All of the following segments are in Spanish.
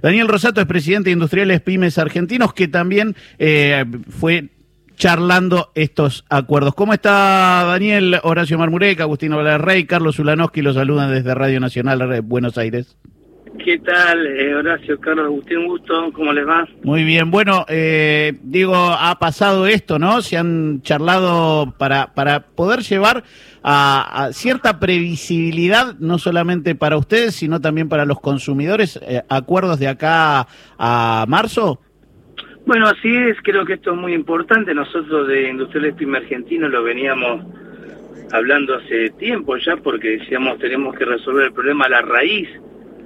Daniel Rosato es presidente de Industriales Pymes Argentinos, que también eh, fue charlando estos acuerdos. ¿Cómo está Daniel? Horacio Marmureca, Agustino Rey, Carlos Ulanowski los saludan desde Radio Nacional de Buenos Aires. ¿Qué tal, eh, Horacio, Carlos, Agustín, un gusto, ¿cómo les va? Muy bien, bueno, eh, digo, ha pasado esto, ¿no? Se han charlado para, para poder llevar a, cierta previsibilidad, no solamente para ustedes, sino también para los consumidores, eh, acuerdos de acá a marzo. Bueno, así es, creo que esto es muy importante. Nosotros de Industrial Pyme Argentino lo veníamos hablando hace tiempo ya, porque decíamos tenemos que resolver el problema a la raíz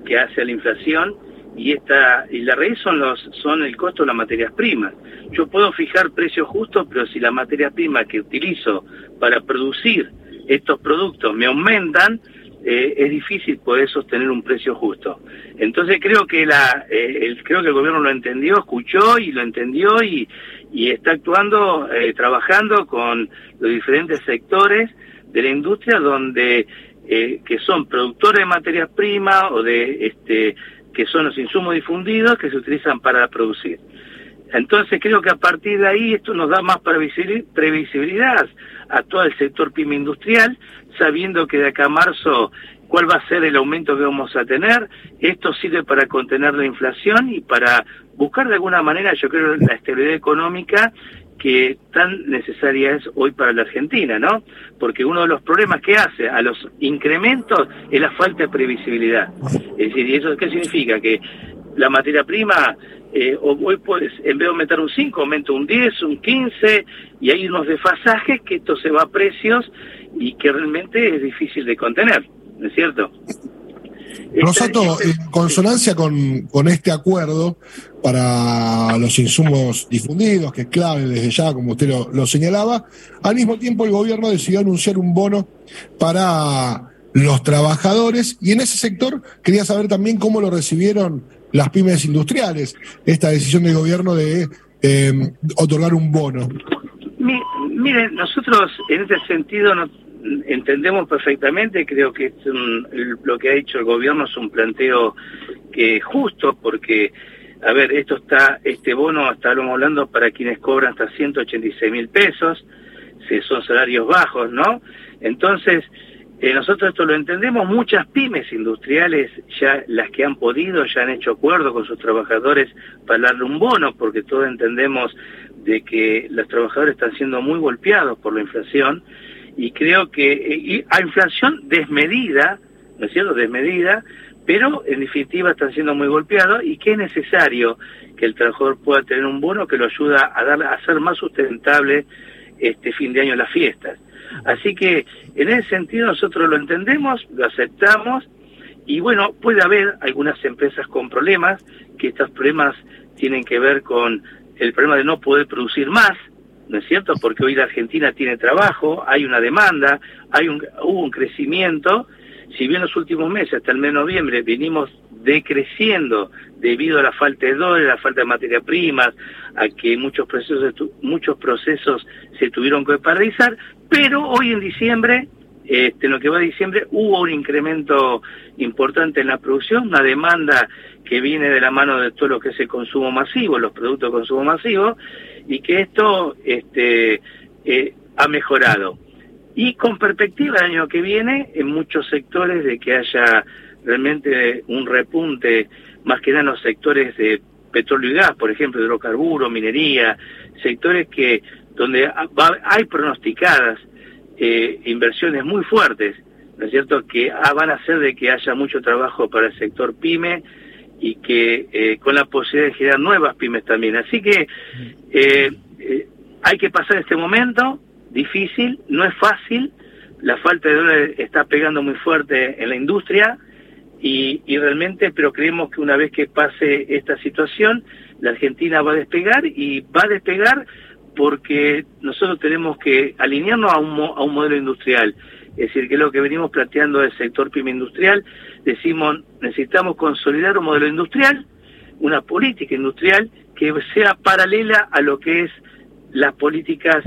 que hace la inflación y esta y la raíz son los son el costo de las materias primas. Yo puedo fijar precios justos, pero si la materia prima que utilizo para producir estos productos me aumentan, eh, es difícil poder sostener un precio justo. Entonces creo que la eh, el, creo que el gobierno lo entendió, escuchó y lo entendió y, y está actuando, eh, trabajando con los diferentes sectores de la industria donde eh, que son productores de materias primas o de este que son los insumos difundidos que se utilizan para producir. Entonces creo que a partir de ahí esto nos da más previsibilidad a todo el sector pyme industrial, sabiendo que de acá a marzo cuál va a ser el aumento que vamos a tener. Esto sirve para contener la inflación y para buscar de alguna manera, yo creo, la estabilidad económica que tan necesaria es hoy para la Argentina, ¿no? Porque uno de los problemas que hace a los incrementos es la falta de previsibilidad. Es decir, ¿y eso qué significa? Que la materia prima, eh, hoy pues, en vez de aumentar un 5, aumenta un 10, un 15, y hay unos desfasajes que esto se va a precios y que realmente es difícil de contener, ¿no es cierto? Rosato, en consonancia con, con, este acuerdo para los insumos difundidos, que es clave desde ya, como usted lo, señalaba, al mismo tiempo el gobierno decidió anunciar un bono para los trabajadores y en ese sector quería saber también cómo lo recibieron las pymes industriales, esta decisión del gobierno de eh, otorgar un bono. Mire, nosotros en este sentido no entendemos perfectamente, creo que lo que ha hecho el gobierno es un planteo que justo porque, a ver, esto está, este bono, estábamos hablando para quienes cobran hasta 186 mil pesos, son salarios bajos, ¿no? Entonces, eh, nosotros esto lo entendemos, muchas pymes industriales, ya las que han podido, ya han hecho acuerdo con sus trabajadores para darle un bono, porque todos entendemos de que los trabajadores están siendo muy golpeados por la inflación, y creo que a inflación desmedida, ¿no es cierto?, desmedida, pero en definitiva están siendo muy golpeados y que es necesario que el trabajador pueda tener un bono que lo ayuda a, dar, a hacer más sustentable este fin de año las fiestas. Así que en ese sentido nosotros lo entendemos, lo aceptamos y bueno, puede haber algunas empresas con problemas, que estos problemas tienen que ver con el problema de no poder producir más, ¿no es cierto? Porque hoy la Argentina tiene trabajo, hay una demanda, hay un, hubo un crecimiento, si bien los últimos meses, hasta el mes de noviembre, venimos decreciendo debido a la falta de dólares, la falta de materia primas, a que muchos procesos, muchos procesos se tuvieron que paralizar, pero hoy en diciembre, este, en lo que va de diciembre, hubo un incremento importante en la producción, una demanda que viene de la mano de todo lo que es el consumo masivo, los productos de consumo masivo, y que esto este, eh, ha mejorado. Y con perspectiva del año que viene, en muchos sectores de que haya realmente un repunte, más que nada en los sectores de petróleo y gas, por ejemplo, hidrocarburos, minería, sectores que donde hay pronosticadas eh, inversiones muy fuertes, ¿no es cierto?, que van a hacer de que haya mucho trabajo para el sector pyme y que eh, con la posibilidad de generar nuevas pymes también. Así que eh, hay que pasar este momento difícil, no es fácil, la falta de dólares está pegando muy fuerte en la industria y realmente, pero creemos que una vez que pase esta situación, la Argentina va a despegar y va a despegar porque nosotros tenemos que alinearnos a un, a un modelo industrial. Es decir, que lo que venimos planteando del sector pyme industrial, decimos, necesitamos consolidar un modelo industrial, una política industrial que sea paralela a lo que es las políticas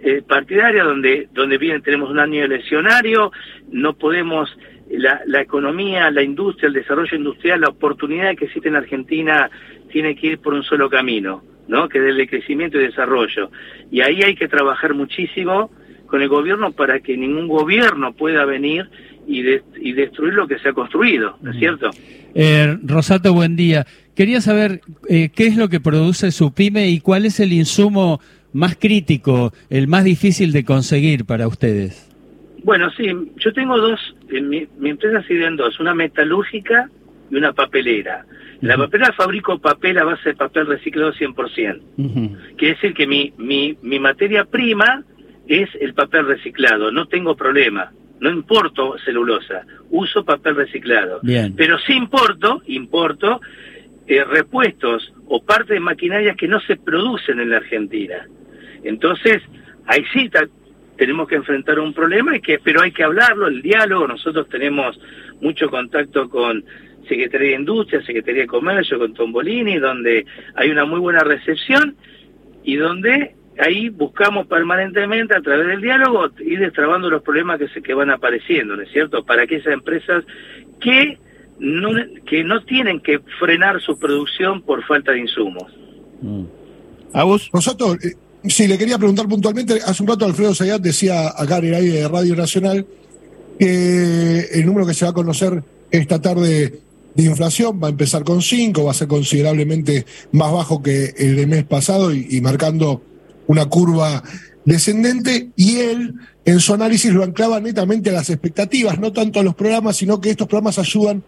eh, partidarias, donde, donde bien tenemos un año eleccionario, no podemos la, la economía, la industria, el desarrollo industrial, la oportunidad que existe en Argentina tiene que ir por un solo camino, ¿no? Que es el de crecimiento y desarrollo. Y ahí hay que trabajar muchísimo con el gobierno para que ningún gobierno pueda venir y, y destruir lo que se ha construido, ¿no es cierto? Eh, Rosato, buen día. Quería saber eh, qué es lo que produce su pyme y cuál es el insumo más crítico, el más difícil de conseguir para ustedes. Bueno, sí, yo tengo dos, en mi, mi empresa sirve en dos, una metalúrgica y una papelera. La papelera fabrico papel a base de papel reciclado 100%. Quiere decir que mi, mi, mi materia prima es el papel reciclado, no tengo problema. No importo celulosa, uso papel reciclado. Pero sí importo, importo eh, repuestos o partes de maquinarias que no se producen en la Argentina. Entonces, ahí sí tenemos que enfrentar un problema, y que, pero hay que hablarlo, el diálogo, nosotros tenemos mucho contacto con Secretaría de Industria, Secretaría de Comercio, con Tombolini, donde hay una muy buena recepción y donde ahí buscamos permanentemente a través del diálogo ir destrabando los problemas que se que van apareciendo, ¿no es cierto? Para que esas empresas que no, que no tienen que frenar su producción por falta de insumos. Mm. ¿Agus? Rosato, eh, sí, le quería preguntar puntualmente, hace un rato Alfredo Sayat decía acá en el aire de Radio Nacional que el número que se va a conocer esta tarde de inflación va a empezar con 5, va a ser considerablemente más bajo que el del mes pasado y marcando una curva descendente y él en su análisis lo anclaba netamente a las expectativas, no tanto a los programas, sino que estos programas ayudan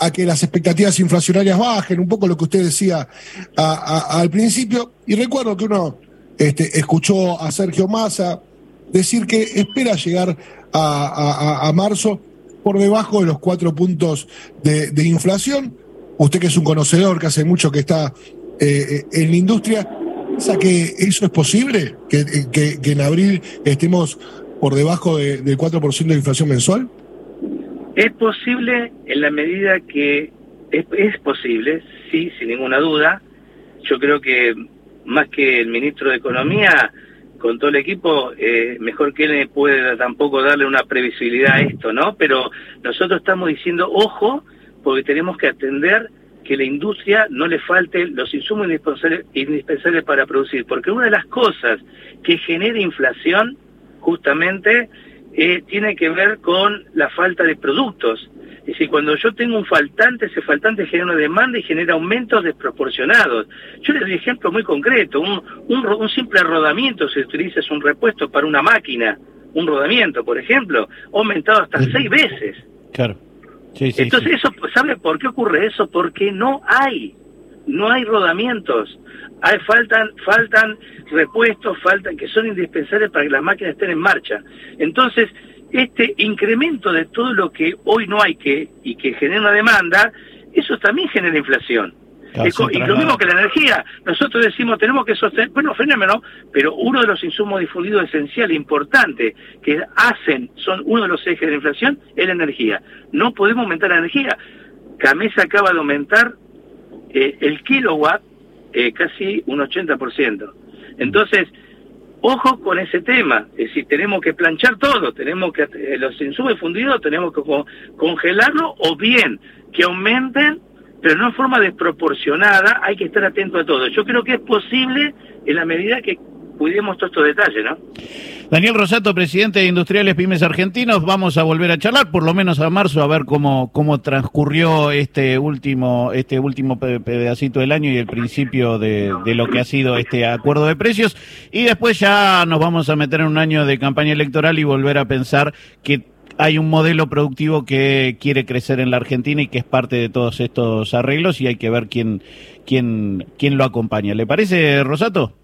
a que las expectativas inflacionarias bajen, un poco lo que usted decía al principio. Y recuerdo que uno este, escuchó a Sergio Massa decir que espera llegar a, marzo por debajo de los cuatro puntos de, inflación. Usted que es un conocedor, que hace mucho que está eh, en la industria, ¿Piensa que eso es posible? ¿Que, que, en abril estemos por debajo del 4% de inflación mensual? Es posible en la medida que es, posible, sí, sin ninguna duda. Yo creo que más que el ministro de Economía, con todo el equipo, eh, mejor que él puede tampoco darle una previsibilidad a esto, ¿no? Pero nosotros estamos diciendo, ojo, porque tenemos que atender que la industria no le falte los insumos indispensables, para producir, porque una de las cosas que genera inflación justamente eh, tiene que ver con la falta de productos. Es decir, cuando yo tengo un faltante, ese faltante genera una demanda y genera aumentos desproporcionados. Yo les doy un ejemplo muy concreto, un, un, simple rodamiento, si utilizas un repuesto para una máquina, un rodamiento, por ejemplo, ha aumentado hasta seis veces. Claro. Entonces, eso, ¿sabe por qué ocurre eso? Porque no hay, no hay rodamientos. Hay, faltan, faltan repuestos, faltan que son indispensables para que las máquinas estén en marcha. Entonces, este incremento de todo lo que hoy no hay que y que genera una demanda, eso también genera inflación y lo mismo que la energía. Nosotros decimos, tenemos que sostener, bueno, fenómeno, pero uno de los insumos difundidos esencial, importante, que hacen, son uno de los ejes de la inflación, es la energía. No podemos aumentar la energía. Camesa acaba de aumentar eh, el kilowatt eh, casi un 80%. Entonces, ojo con ese tema. Es decir, tenemos que planchar todo, tenemos que, eh, los insumos difundidos tenemos que congelarlo o bien que aumenten pero no en forma desproporcionada, hay que estar atento a todo. Yo creo que es posible en la medida que cuidemos todos estos detalles, ¿no? Daniel Rosato, presidente de Industriales Pymes Argentinos, vamos a volver a charlar, por lo menos a marzo, a ver cómo, cómo transcurrió este último, este último pedacito del año y el principio de, de lo que ha sido este acuerdo de precios. Y después ya nos vamos a meter en un año de campaña electoral y volver a pensar que hay un modelo productivo que quiere crecer en la Argentina y que es parte de todos estos arreglos y hay que ver quién, quién, quién lo acompaña. ¿Le parece, Rosato?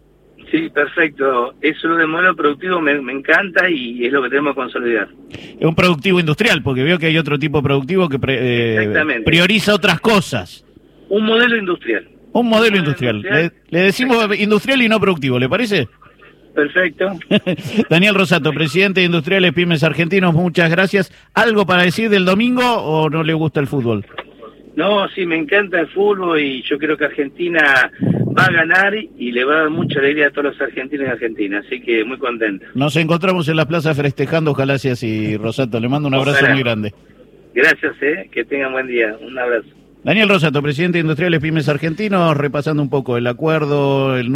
Sí, perfecto. Eso de modelo productivo me, encanta y es lo que tenemos que consolidar. Es un productivo industrial, porque veo que hay otro tipo productivo que eh, prioriza otras cosas. Un modelo industrial. Un modelo, industrial. le, decimos industrial y no productivo, ¿le parece? Perfecto. Daniel Rosato, presidente de Industriales Pymes Argentinos, muchas gracias. ¿Algo para decir del domingo o no le gusta el fútbol? No, sí, me encanta el fútbol y yo creo que Argentina va a ganar y le va a dar mucha alegría a todos los argentinos y argentinas, así que muy contento. Nos encontramos en la plaza festejando, ojalá sea así, Rosato. Le mando un abrazo muy grande. Gracias, eh, que tengan buen día. Un abrazo. Daniel Rosato, presidente de Industriales Pymes Argentinos, repasando un poco el acuerdo, el